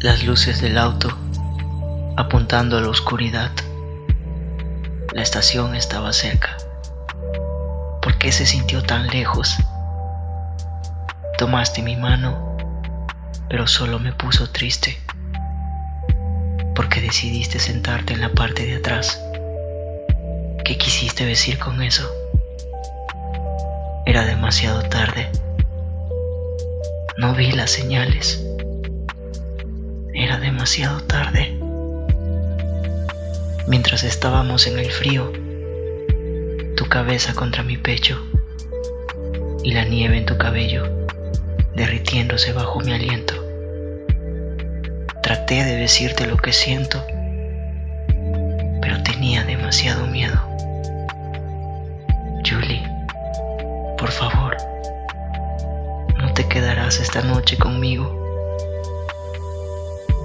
las luces del auto apuntando a la oscuridad. La estación estaba cerca. ¿Por qué se sintió tan lejos? Tomaste mi mano, pero solo me puso triste. Porque decidiste sentarte en la parte de atrás. ¿Qué quisiste decir con eso? Era demasiado tarde. No vi las señales. Era demasiado tarde. Mientras estábamos en el frío, tu cabeza contra mi pecho y la nieve en tu cabello derritiéndose bajo mi aliento. Traté de decirte lo que siento, pero tenía demasiado miedo. Julie, por favor, no te quedarás esta noche conmigo.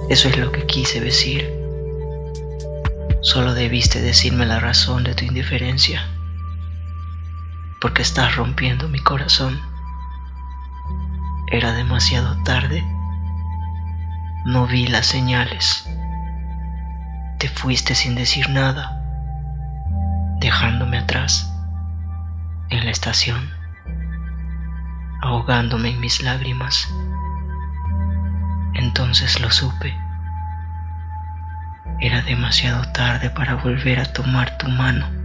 Eso es lo que quise decir. Solo debiste decirme la razón de tu indiferencia, porque estás rompiendo mi corazón. Era demasiado tarde. No vi las señales. Te fuiste sin decir nada, dejándome atrás en la estación, ahogándome en mis lágrimas. Entonces lo supe. Era demasiado tarde para volver a tomar tu mano.